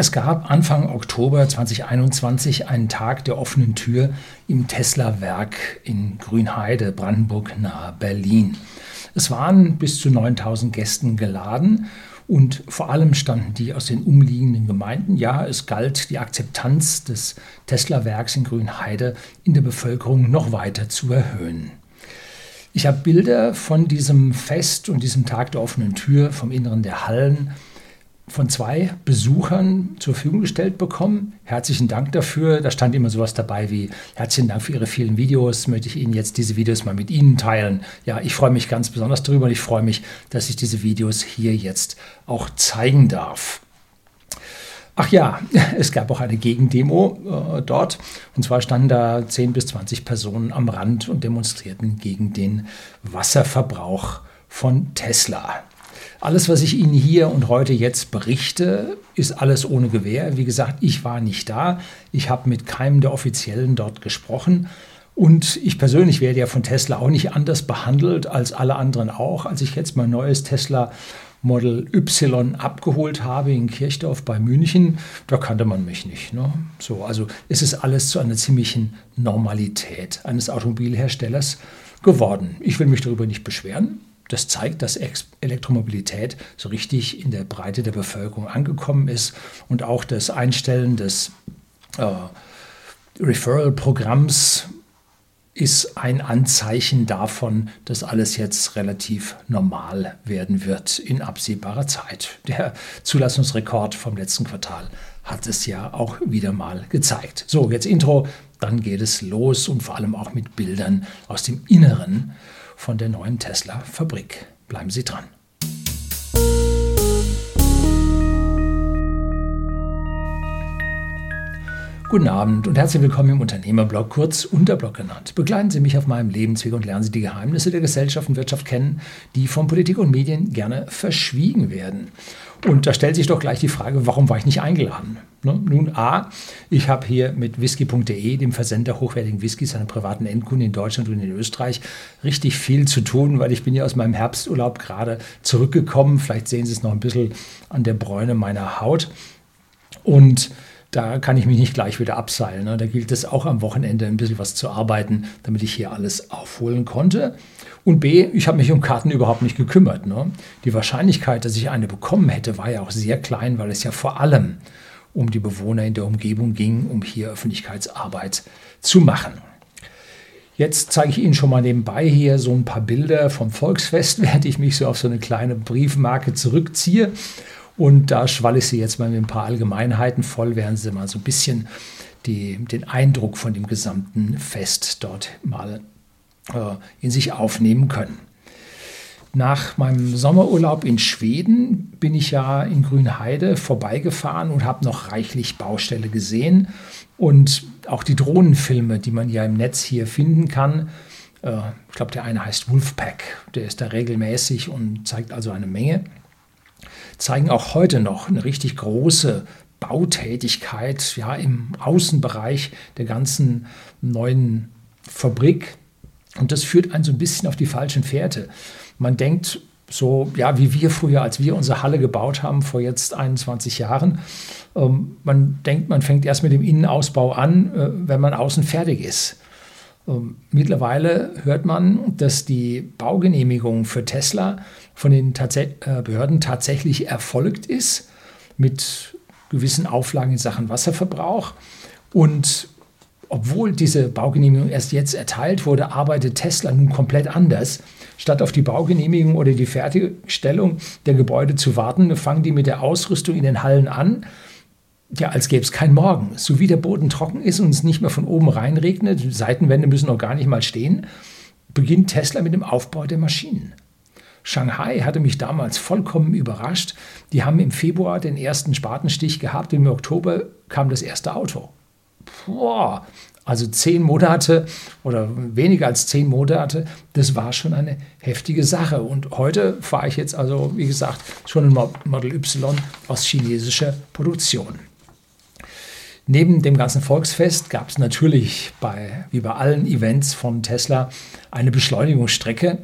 Es gab Anfang Oktober 2021 einen Tag der offenen Tür im Tesla-Werk in Grünheide, Brandenburg nahe Berlin. Es waren bis zu 9000 Gästen geladen und vor allem standen die aus den umliegenden Gemeinden. Ja, es galt die Akzeptanz des Tesla-Werks in Grünheide in der Bevölkerung noch weiter zu erhöhen. Ich habe Bilder von diesem Fest und diesem Tag der offenen Tür vom Inneren der Hallen von zwei Besuchern zur Verfügung gestellt bekommen. Herzlichen Dank dafür. Da stand immer sowas dabei wie herzlichen Dank für Ihre vielen Videos. Möchte ich Ihnen jetzt diese Videos mal mit Ihnen teilen. Ja, ich freue mich ganz besonders darüber und ich freue mich, dass ich diese Videos hier jetzt auch zeigen darf. Ach ja, es gab auch eine Gegendemo äh, dort. Und zwar standen da 10 bis 20 Personen am Rand und demonstrierten gegen den Wasserverbrauch von Tesla. Alles, was ich Ihnen hier und heute jetzt berichte, ist alles ohne Gewähr. Wie gesagt, ich war nicht da. Ich habe mit keinem der Offiziellen dort gesprochen. Und ich persönlich werde ja von Tesla auch nicht anders behandelt als alle anderen auch. Als ich jetzt mein neues Tesla Model Y abgeholt habe in Kirchdorf bei München, da kannte man mich nicht. Ne? So, also es ist alles zu einer ziemlichen Normalität eines Automobilherstellers geworden. Ich will mich darüber nicht beschweren. Das zeigt, dass Elektromobilität so richtig in der Breite der Bevölkerung angekommen ist und auch das Einstellen des äh, Referral-Programms ist ein Anzeichen davon, dass alles jetzt relativ normal werden wird in absehbarer Zeit. Der Zulassungsrekord vom letzten Quartal hat es ja auch wieder mal gezeigt. So, jetzt Intro, dann geht es los und vor allem auch mit Bildern aus dem Inneren von der neuen Tesla-Fabrik. Bleiben Sie dran. Guten Abend und herzlich willkommen im Unternehmerblog, kurz Unterblog genannt. Begleiten Sie mich auf meinem Lebensweg und lernen Sie die Geheimnisse der Gesellschaft und Wirtschaft kennen, die von Politik und Medien gerne verschwiegen werden. Und da stellt sich doch gleich die Frage, warum war ich nicht eingeladen? Ne? Nun, A, ich habe hier mit whisky.de, dem Versender hochwertigen Whiskys an privaten Endkunden in Deutschland und in Österreich, richtig viel zu tun, weil ich bin ja aus meinem Herbsturlaub gerade zurückgekommen. Vielleicht sehen Sie es noch ein bisschen an der Bräune meiner Haut. Und da kann ich mich nicht gleich wieder abseilen. Ne? Da gilt es auch am Wochenende ein bisschen was zu arbeiten, damit ich hier alles aufholen konnte. Und B, ich habe mich um Karten überhaupt nicht gekümmert. Ne? Die Wahrscheinlichkeit, dass ich eine bekommen hätte, war ja auch sehr klein, weil es ja vor allem um die Bewohner in der Umgebung ging, um hier Öffentlichkeitsarbeit zu machen. Jetzt zeige ich Ihnen schon mal nebenbei hier so ein paar Bilder vom Volksfest, während ich mich so auf so eine kleine Briefmarke zurückziehe. Und da schwalle ich Sie jetzt mal mit ein paar Allgemeinheiten voll, während Sie mal so ein bisschen die, den Eindruck von dem gesamten Fest dort mal äh, in sich aufnehmen können. Nach meinem Sommerurlaub in Schweden bin ich ja in Grünheide vorbeigefahren und habe noch reichlich Baustelle gesehen. Und auch die Drohnenfilme, die man ja im Netz hier finden kann. Äh, ich glaube, der eine heißt Wolfpack, der ist da regelmäßig und zeigt also eine Menge. Zeigen auch heute noch eine richtig große Bautätigkeit ja, im Außenbereich der ganzen neuen Fabrik. Und das führt einen so ein bisschen auf die falschen Fährte. Man denkt so, ja, wie wir früher, als wir unsere Halle gebaut haben, vor jetzt 21 Jahren, ähm, man denkt, man fängt erst mit dem Innenausbau an, äh, wenn man außen fertig ist. Ähm, mittlerweile hört man, dass die Baugenehmigung für Tesla von den Tats äh, Behörden tatsächlich erfolgt ist, mit gewissen Auflagen in Sachen Wasserverbrauch. Und obwohl diese Baugenehmigung erst jetzt erteilt wurde, arbeitet Tesla nun komplett anders. Statt auf die Baugenehmigung oder die Fertigstellung der Gebäude zu warten, fangen die mit der Ausrüstung in den Hallen an. Ja, als gäbe es kein Morgen. So wie der Boden trocken ist und es nicht mehr von oben reinregnet, Seitenwände müssen noch gar nicht mal stehen, beginnt Tesla mit dem Aufbau der Maschinen. Shanghai hatte mich damals vollkommen überrascht. Die haben im Februar den ersten Spatenstich gehabt und im Oktober kam das erste Auto boah, also zehn Monate oder weniger als zehn Monate, das war schon eine heftige Sache. Und heute fahre ich jetzt also, wie gesagt, schon ein Model Y aus chinesischer Produktion. Neben dem ganzen Volksfest gab es natürlich bei, wie bei allen Events von Tesla eine Beschleunigungsstrecke,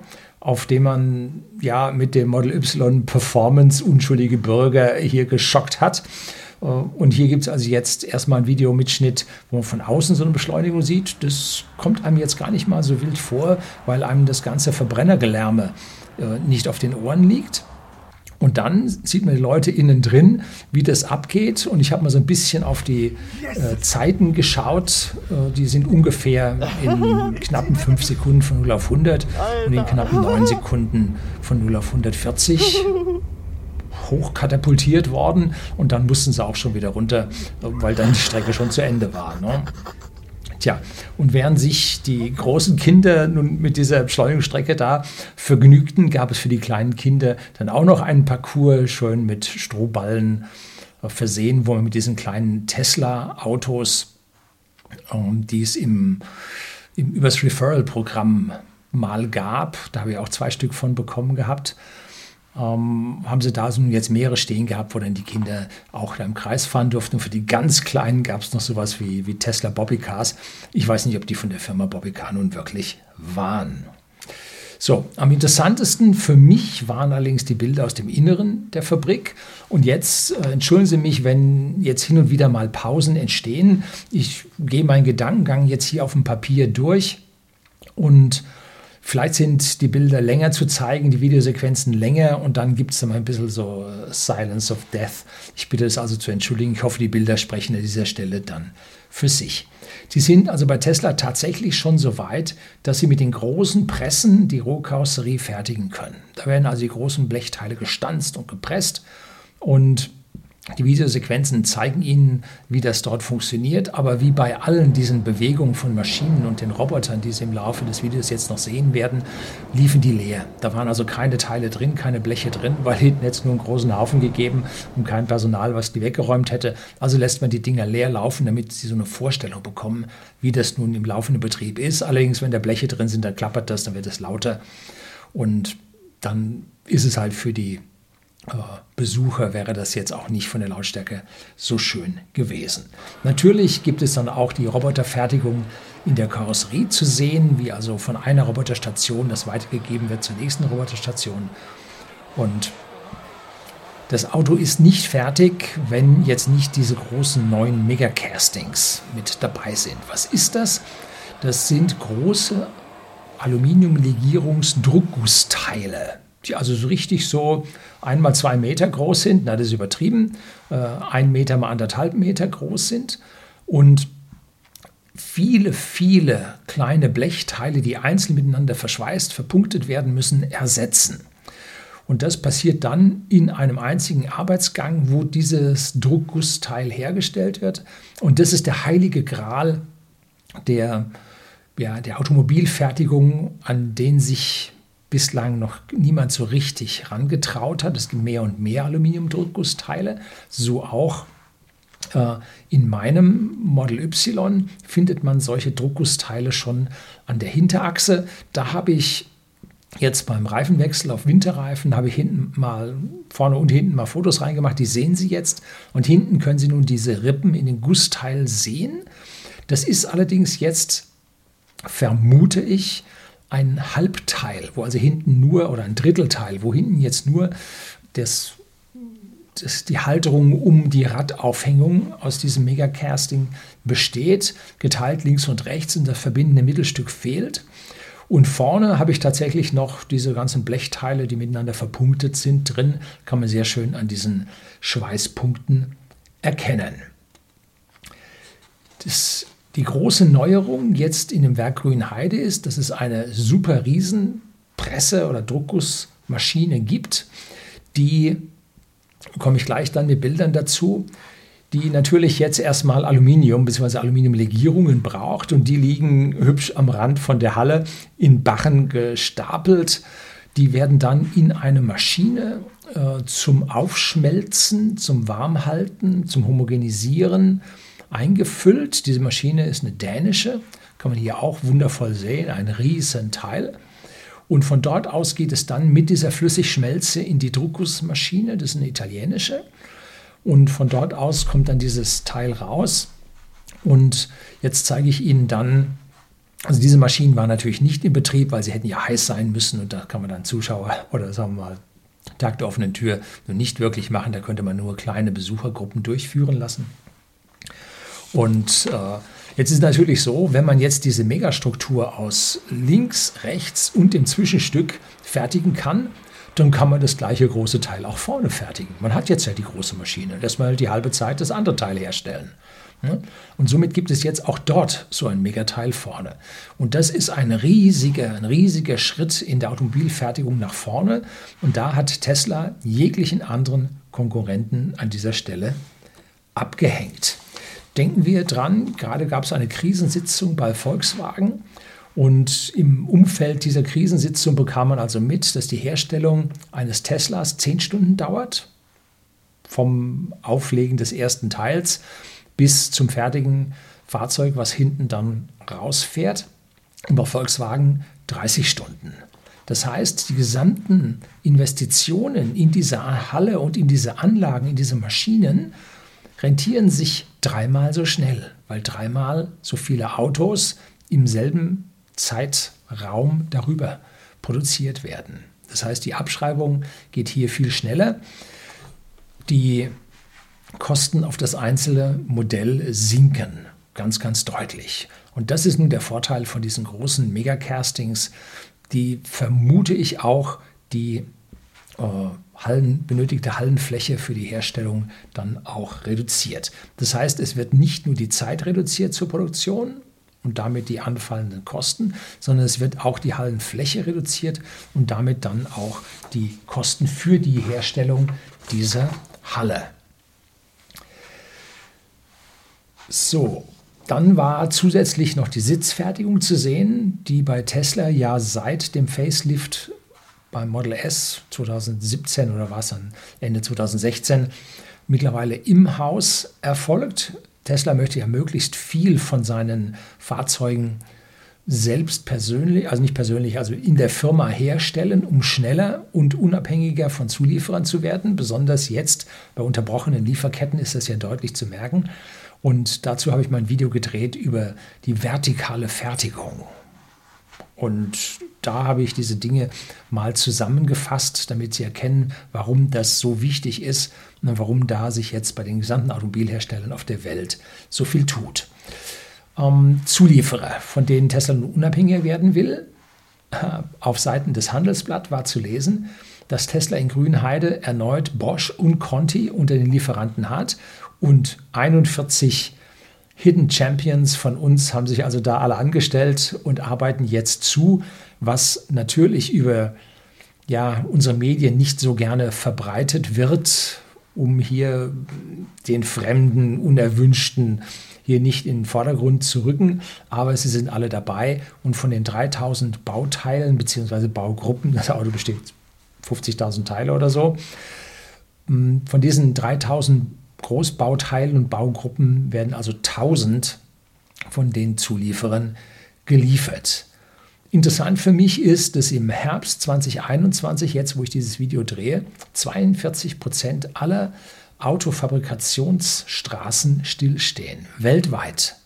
auf der man ja mit dem Model Y Performance unschuldige Bürger hier geschockt hat. Äh, und hier gibt es also jetzt erstmal ein Videomitschnitt, wo man von außen so eine Beschleunigung sieht. Das kommt einem jetzt gar nicht mal so wild vor, weil einem das ganze Verbrennergelärme äh, nicht auf den Ohren liegt. Und dann sieht man die Leute innen drin, wie das abgeht. Und ich habe mal so ein bisschen auf die äh, Zeiten geschaut. Äh, die sind ungefähr in knappen 5 Sekunden von 0 auf 100 und in knappen 9 Sekunden von 0 auf 140 hochkatapultiert worden. Und dann mussten sie auch schon wieder runter, weil dann die Strecke schon zu Ende war. Ne? Tja, und während sich die großen Kinder nun mit dieser Beschleunigungsstrecke da vergnügten, gab es für die kleinen Kinder dann auch noch einen Parcours, schön mit Strohballen äh, versehen, wo man mit diesen kleinen Tesla-Autos, ähm, die es im, im übers Referral-Programm mal gab, da habe ich auch zwei Stück von bekommen gehabt, ähm, haben sie da so jetzt mehrere stehen gehabt, wo dann die Kinder auch da im Kreis fahren durften. Und für die ganz Kleinen gab es noch sowas wie, wie Tesla Bobbycars. Ich weiß nicht, ob die von der Firma Bobbycar nun wirklich waren. So, am interessantesten für mich waren allerdings die Bilder aus dem Inneren der Fabrik. Und jetzt äh, entschuldigen Sie mich, wenn jetzt hin und wieder mal Pausen entstehen. Ich gehe meinen Gedankengang jetzt hier auf dem Papier durch und Vielleicht sind die Bilder länger zu zeigen, die Videosequenzen länger und dann gibt es dann mal ein bisschen so äh, Silence of Death. Ich bitte es also zu entschuldigen. Ich hoffe, die Bilder sprechen an dieser Stelle dann für sich. Sie sind also bei Tesla tatsächlich schon so weit, dass sie mit den großen Pressen die Rohkarosserie fertigen können. Da werden also die großen Blechteile gestanzt und gepresst und die Videosequenzen zeigen Ihnen, wie das dort funktioniert, aber wie bei allen diesen Bewegungen von Maschinen und den Robotern, die Sie im Laufe des Videos jetzt noch sehen werden, liefen die leer. Da waren also keine Teile drin, keine Bleche drin, weil hinten jetzt nur einen großen Haufen gegeben und kein Personal, was die weggeräumt hätte. Also lässt man die Dinger leer laufen, damit Sie so eine Vorstellung bekommen, wie das nun im laufenden Betrieb ist. Allerdings, wenn da Bleche drin sind, dann klappert das, dann wird es lauter und dann ist es halt für die Besucher wäre das jetzt auch nicht von der Lautstärke so schön gewesen. Natürlich gibt es dann auch die Roboterfertigung in der Karosserie zu sehen, wie also von einer Roboterstation das weitergegeben wird zur nächsten Roboterstation. Und das Auto ist nicht fertig, wenn jetzt nicht diese großen neuen Megacastings mit dabei sind. Was ist das? Das sind große Aluminiumlegierungsdruckgussteile die also so richtig so einmal zwei Meter groß sind, na, das ist übertrieben, äh, ein Meter mal anderthalb Meter groß sind und viele, viele kleine Blechteile, die einzeln miteinander verschweißt, verpunktet werden müssen, ersetzen. Und das passiert dann in einem einzigen Arbeitsgang, wo dieses Druckgussteil hergestellt wird. Und das ist der heilige Gral der, ja, der Automobilfertigung, an den sich bislang noch niemand so richtig herangetraut hat. Es gibt mehr und mehr Aluminiumdruckgussteile, so auch äh, in meinem Model Y findet man solche Druckgussteile schon an der Hinterachse. Da habe ich jetzt beim Reifenwechsel auf Winterreifen habe ich hinten mal vorne und hinten mal Fotos reingemacht. Die sehen Sie jetzt und hinten können Sie nun diese Rippen in den Gussteil sehen. Das ist allerdings jetzt vermute ich ein Halbteil, wo also hinten nur, oder ein Drittelteil, wo hinten jetzt nur das, das, die Halterung um die Radaufhängung aus diesem Megacasting besteht, geteilt links und rechts und das verbindende Mittelstück fehlt. Und vorne habe ich tatsächlich noch diese ganzen Blechteile, die miteinander verpunktet sind, drin. Kann man sehr schön an diesen Schweißpunkten erkennen. Das die große Neuerung jetzt in dem Werk Grünheide ist, dass es eine super riesen Presse- oder Druckgussmaschine gibt, die, komme ich gleich dann mit Bildern dazu, die natürlich jetzt erstmal Aluminium bzw. Aluminiumlegierungen braucht und die liegen hübsch am Rand von der Halle in Bachen gestapelt. Die werden dann in eine Maschine äh, zum Aufschmelzen, zum Warmhalten, zum Homogenisieren eingefüllt. Diese Maschine ist eine dänische, kann man hier auch wundervoll sehen, ein riesen Teil. Und von dort aus geht es dann mit dieser Flüssigschmelze in die Druckgussmaschine, das ist eine italienische. Und von dort aus kommt dann dieses Teil raus. Und jetzt zeige ich Ihnen dann, also diese Maschinen waren natürlich nicht in Betrieb, weil sie hätten ja heiß sein müssen und da kann man dann Zuschauer oder sagen wir mal Tag der offenen Tür nur nicht wirklich machen. Da könnte man nur kleine Besuchergruppen durchführen lassen. Und äh, jetzt ist natürlich so, wenn man jetzt diese Megastruktur aus links, rechts und dem Zwischenstück fertigen kann, dann kann man das gleiche große Teil auch vorne fertigen. Man hat jetzt ja die große Maschine, lässt man die halbe Zeit das andere Teil herstellen. Und somit gibt es jetzt auch dort so ein Megateil vorne. Und das ist ein riesiger, ein riesiger Schritt in der Automobilfertigung nach vorne. Und da hat Tesla jeglichen anderen Konkurrenten an dieser Stelle abgehängt. Denken wir dran, gerade gab es eine Krisensitzung bei Volkswagen. Und im Umfeld dieser Krisensitzung bekam man also mit, dass die Herstellung eines Teslas zehn Stunden dauert, vom Auflegen des ersten Teils bis zum fertigen Fahrzeug, was hinten dann rausfährt. Und bei Volkswagen 30 Stunden. Das heißt, die gesamten Investitionen in diese Halle und in diese Anlagen, in diese Maschinen rentieren sich dreimal so schnell, weil dreimal so viele Autos im selben Zeitraum darüber produziert werden. Das heißt, die Abschreibung geht hier viel schneller. Die Kosten auf das einzelne Modell sinken. Ganz, ganz deutlich. Und das ist nun der Vorteil von diesen großen Megacastings, die vermute ich auch die Hallen, benötigte Hallenfläche für die Herstellung dann auch reduziert. Das heißt, es wird nicht nur die Zeit reduziert zur Produktion und damit die anfallenden Kosten, sondern es wird auch die Hallenfläche reduziert und damit dann auch die Kosten für die Herstellung dieser Halle. So, dann war zusätzlich noch die Sitzfertigung zu sehen, die bei Tesla ja seit dem Facelift beim Model S 2017 oder war es dann Ende 2016 mittlerweile im Haus erfolgt. Tesla möchte ja möglichst viel von seinen Fahrzeugen selbst persönlich, also nicht persönlich, also in der Firma herstellen, um schneller und unabhängiger von Zulieferern zu werden. Besonders jetzt bei unterbrochenen Lieferketten ist das ja deutlich zu merken. Und dazu habe ich mein Video gedreht über die vertikale Fertigung. Und da habe ich diese Dinge mal zusammengefasst, damit Sie erkennen, warum das so wichtig ist und warum da sich jetzt bei den gesamten Automobilherstellern auf der Welt so viel tut. Ähm, Zulieferer, von denen Tesla nun unabhängiger werden will, äh, auf Seiten des Handelsblatt war zu lesen, dass Tesla in Grünheide erneut Bosch und Conti unter den Lieferanten hat und 41 Hidden Champions von uns haben sich also da alle angestellt und arbeiten jetzt zu, was natürlich über ja, unsere Medien nicht so gerne verbreitet wird, um hier den Fremden, Unerwünschten hier nicht in den Vordergrund zu rücken. Aber sie sind alle dabei und von den 3000 Bauteilen bzw. Baugruppen, das Auto besteht 50.000 Teile oder so, von diesen 3000 Großbauteilen und Baugruppen werden also 1000 von den Zulieferern geliefert. Interessant für mich ist, dass im Herbst 2021, jetzt wo ich dieses Video drehe, 42 Prozent aller Autofabrikationsstraßen stillstehen, weltweit.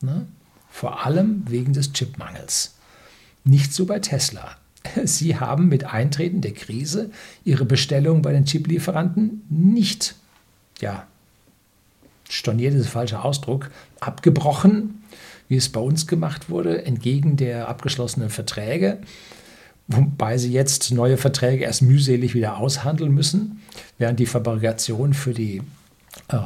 Ne? Vor allem wegen des Chipmangels. Nicht so bei Tesla. Sie haben mit Eintreten der Krise ihre Bestellung bei den Chiplieferanten nicht ja, storniert ist der falsche Ausdruck, abgebrochen, wie es bei uns gemacht wurde, entgegen der abgeschlossenen Verträge, wobei sie jetzt neue Verträge erst mühselig wieder aushandeln müssen, während die Fabrikation für die äh,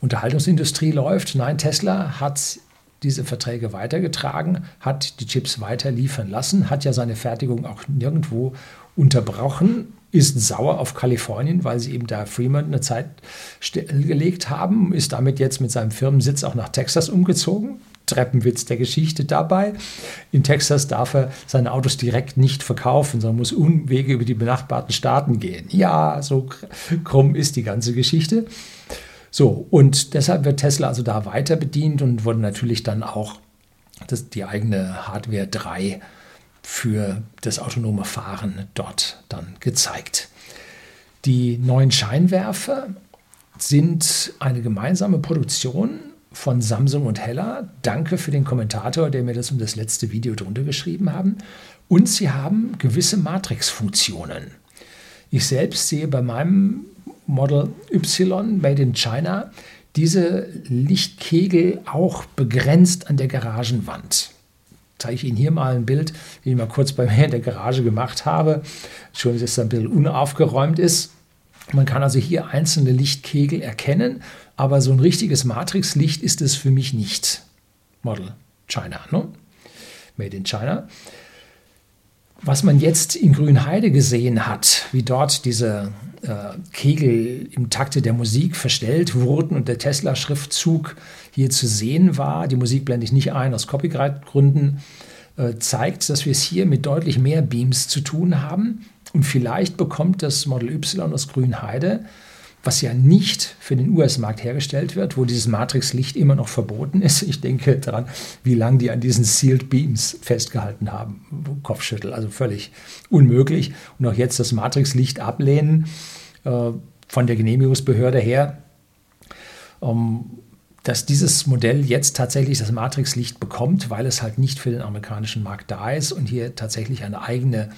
Unterhaltungsindustrie läuft. Nein, Tesla hat diese Verträge weitergetragen, hat die Chips weiter liefern lassen, hat ja seine Fertigung auch nirgendwo unterbrochen ist sauer auf Kalifornien, weil sie eben da Fremont eine Zeit stillgelegt haben, ist damit jetzt mit seinem Firmensitz auch nach Texas umgezogen. Treppenwitz der Geschichte dabei. In Texas darf er seine Autos direkt nicht verkaufen, sondern muss Umwege über die benachbarten Staaten gehen. Ja, so krumm ist die ganze Geschichte. So, und deshalb wird Tesla also da weiter bedient und wurde natürlich dann auch das, die eigene Hardware 3 für das autonome Fahren dort dann gezeigt. Die neuen Scheinwerfer sind eine gemeinsame Produktion von Samsung und Hella. Danke für den Kommentator, der mir das um das letzte Video drunter geschrieben haben. Und sie haben gewisse Matrix-Funktionen. Ich selbst sehe bei meinem Model Y Made in China diese Lichtkegel auch begrenzt an der Garagenwand. Zeige ich Ihnen hier mal ein Bild, den ich mal kurz bei mir in der Garage gemacht habe. Schon, dass es ein bisschen unaufgeräumt ist. Man kann also hier einzelne Lichtkegel erkennen, aber so ein richtiges Matrixlicht ist es für mich nicht. Model China, ne? Made in China. Was man jetzt in Grünheide gesehen hat, wie dort diese Kegel im Takte der Musik verstellt wurden und der Tesla-Schriftzug hier zu sehen war, die Musik blende ich nicht ein aus Copyright-Gründen, äh, zeigt, dass wir es hier mit deutlich mehr Beams zu tun haben. Und vielleicht bekommt das Model Y aus Grünheide was ja nicht für den US-Markt hergestellt wird, wo dieses Matrixlicht immer noch verboten ist. Ich denke daran, wie lange die an diesen Sealed Beams festgehalten haben. Kopfschüttel, also völlig unmöglich. Und auch jetzt das Matrixlicht ablehnen äh, von der Genehmigungsbehörde her. Ähm, dass dieses Modell jetzt tatsächlich das Matrixlicht bekommt, weil es halt nicht für den amerikanischen Markt da ist und hier tatsächlich eine eigene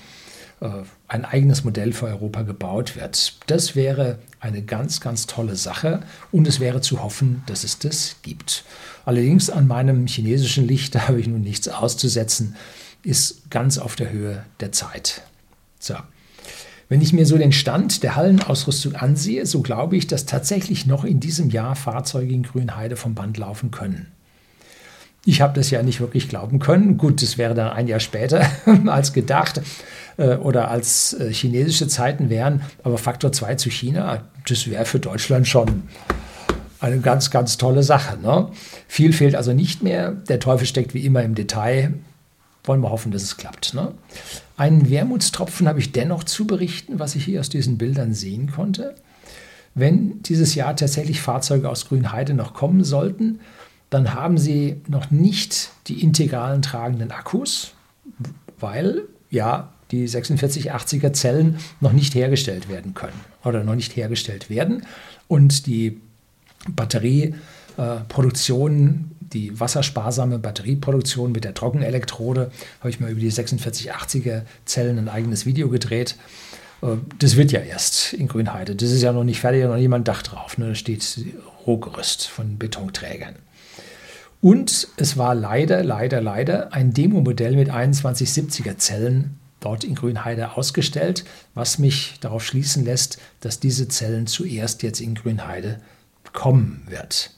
ein eigenes Modell für Europa gebaut wird. Das wäre eine ganz, ganz tolle Sache und es wäre zu hoffen, dass es das gibt. Allerdings an meinem chinesischen Licht, da habe ich nun nichts auszusetzen, ist ganz auf der Höhe der Zeit. So. Wenn ich mir so den Stand der Hallenausrüstung ansehe, so glaube ich, dass tatsächlich noch in diesem Jahr Fahrzeuge in Grünheide vom Band laufen können. Ich habe das ja nicht wirklich glauben können. Gut, das wäre dann ein Jahr später als gedacht äh, oder als äh, chinesische Zeiten wären, aber Faktor 2 zu China, das wäre für Deutschland schon eine ganz, ganz tolle Sache. Ne? Viel fehlt also nicht mehr. Der Teufel steckt wie immer im Detail. Wollen wir hoffen, dass es klappt. Ne? Einen Wermutstropfen habe ich dennoch zu berichten, was ich hier aus diesen Bildern sehen konnte. Wenn dieses Jahr tatsächlich Fahrzeuge aus Grünheide noch kommen sollten, dann haben sie noch nicht die integralen tragenden Akkus, weil ja die 4680er Zellen noch nicht hergestellt werden können oder noch nicht hergestellt werden und die Batterieproduktion, die wassersparsame Batterieproduktion mit der Trockenelektrode, habe ich mal über die 4680er Zellen ein eigenes Video gedreht. Äh, das wird ja erst in Grünheide. Das ist ja noch nicht fertig, noch niemand Dach drauf. Ne? Da steht Rohgerüst von Betonträgern. Und es war leider, leider, leider ein Demo-Modell mit 2170er Zellen dort in Grünheide ausgestellt, was mich darauf schließen lässt, dass diese Zellen zuerst jetzt in Grünheide kommen wird.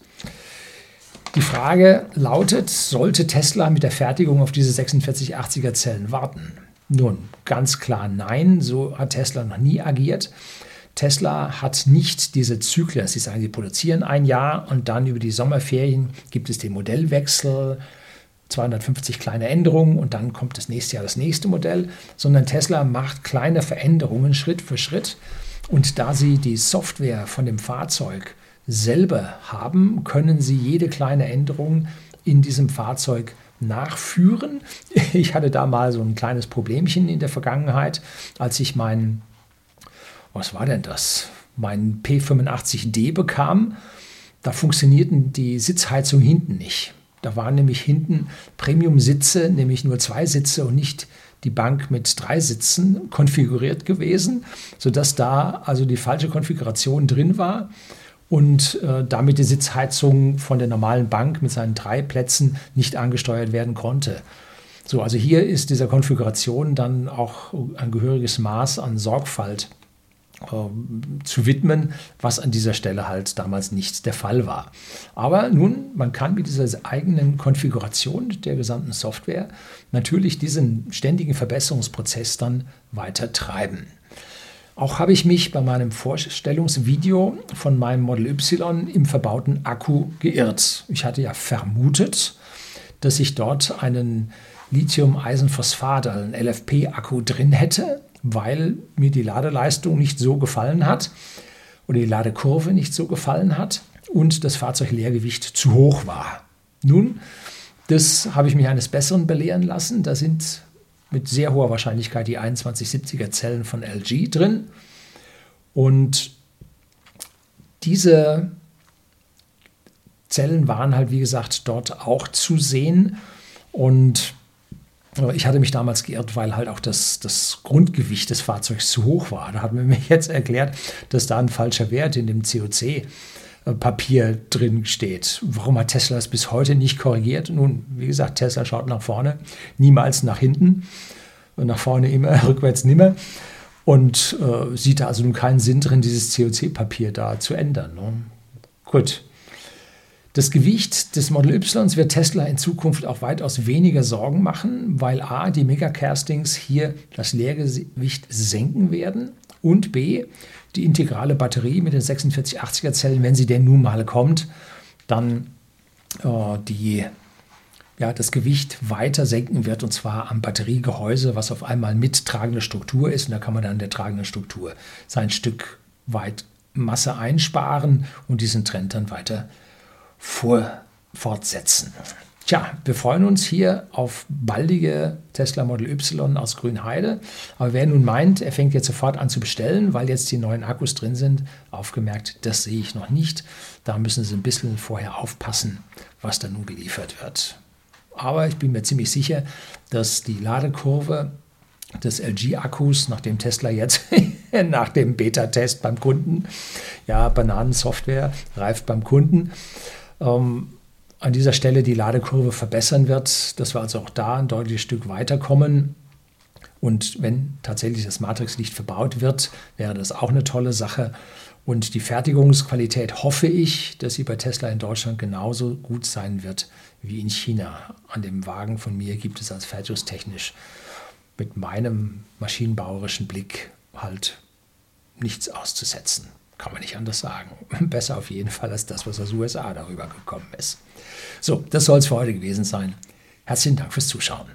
Die Frage lautet, sollte Tesla mit der Fertigung auf diese 4680er Zellen warten? Nun, ganz klar nein, so hat Tesla noch nie agiert. Tesla hat nicht diese Zyklen. Sie sagen, sie produzieren ein Jahr und dann über die Sommerferien gibt es den Modellwechsel, 250 kleine Änderungen und dann kommt das nächste Jahr das nächste Modell, sondern Tesla macht kleine Veränderungen Schritt für Schritt. Und da sie die Software von dem Fahrzeug selber haben, können sie jede kleine Änderung in diesem Fahrzeug nachführen. Ich hatte da mal so ein kleines Problemchen in der Vergangenheit, als ich meinen was war denn das? Mein P85D bekam, da funktionierten die Sitzheizungen hinten nicht. Da waren nämlich hinten Premium-Sitze, nämlich nur zwei Sitze und nicht die Bank mit drei Sitzen konfiguriert gewesen, sodass da also die falsche Konfiguration drin war und äh, damit die Sitzheizung von der normalen Bank mit seinen drei Plätzen nicht angesteuert werden konnte. So, also hier ist dieser Konfiguration dann auch ein gehöriges Maß an Sorgfalt zu widmen, was an dieser Stelle halt damals nicht der Fall war. Aber nun, man kann mit dieser eigenen Konfiguration der gesamten Software natürlich diesen ständigen Verbesserungsprozess dann weiter treiben. Auch habe ich mich bei meinem Vorstellungsvideo von meinem Model Y im verbauten Akku geirrt. Ich hatte ja vermutet, dass ich dort einen Lithium-Eisenphosphat, einen LFP-Akku drin hätte, weil mir die Ladeleistung nicht so gefallen hat oder die Ladekurve nicht so gefallen hat und das Fahrzeugleergewicht zu hoch war. Nun, das habe ich mich eines Besseren belehren lassen. Da sind mit sehr hoher Wahrscheinlichkeit die 2170er Zellen von LG drin. Und diese Zellen waren halt, wie gesagt, dort auch zu sehen. Und Ich hatte mich damals geirrt, weil halt auch das, das Grundgewicht des Fahrzeugs zu hoch war. Da hat man mir jetzt erklärt, dass da ein falscher Wert in dem COC Papier drin steht. Warum hat Tesla es bis heute nicht korrigiert? Nun, wie gesagt, Tesla schaut nach vorne, niemals nach hinten. Nach vorne immer, rückwärts nimmer. Und äh, sieht da also nun keinen Sinn drin, dieses COC-Papier da zu ändern. Ne? Gut. Das Gewicht des Model Y wird Tesla in Zukunft auch weitaus weniger Sorgen machen, weil A, die Megacastings hier das Leergewicht senken werden und B, die integrale Batterie mit den 4680er Zellen, wenn sie denn nun mal kommt, dann äh, die, ja, das Gewicht weiter senken wird und zwar am Batteriegehäuse, was auf einmal mit tragender Struktur ist. Und da kann man dann der tragenden Struktur sein Stück weit Masse einsparen und diesen Trend dann weiter vor, fortsetzen. Tja, wir freuen uns hier auf baldige Tesla Model Y aus Grünheide. Aber wer nun meint, er fängt jetzt sofort an zu bestellen, weil jetzt die neuen Akkus drin sind, aufgemerkt, das sehe ich noch nicht. Da müssen Sie ein bisschen vorher aufpassen, was da nun geliefert wird. Aber ich bin mir ziemlich sicher, dass die Ladekurve des LG-Akkus, nachdem Tesla jetzt nach dem Beta-Test beim Kunden, ja, Bananensoftware reift beim Kunden, ähm, an dieser Stelle die Ladekurve verbessern wird, dass wir also auch da ein deutliches Stück weiterkommen. Und wenn tatsächlich das Matrixlicht verbaut wird, wäre das auch eine tolle Sache. Und die Fertigungsqualität hoffe ich, dass sie bei Tesla in Deutschland genauso gut sein wird wie in China. An dem Wagen von mir gibt es als fertigungstechnisch mit meinem maschinenbauerischen Blick halt nichts auszusetzen. Kann man nicht anders sagen. Besser auf jeden Fall als das, was aus USA darüber gekommen ist. So, das soll es für heute gewesen sein. Herzlichen Dank fürs Zuschauen.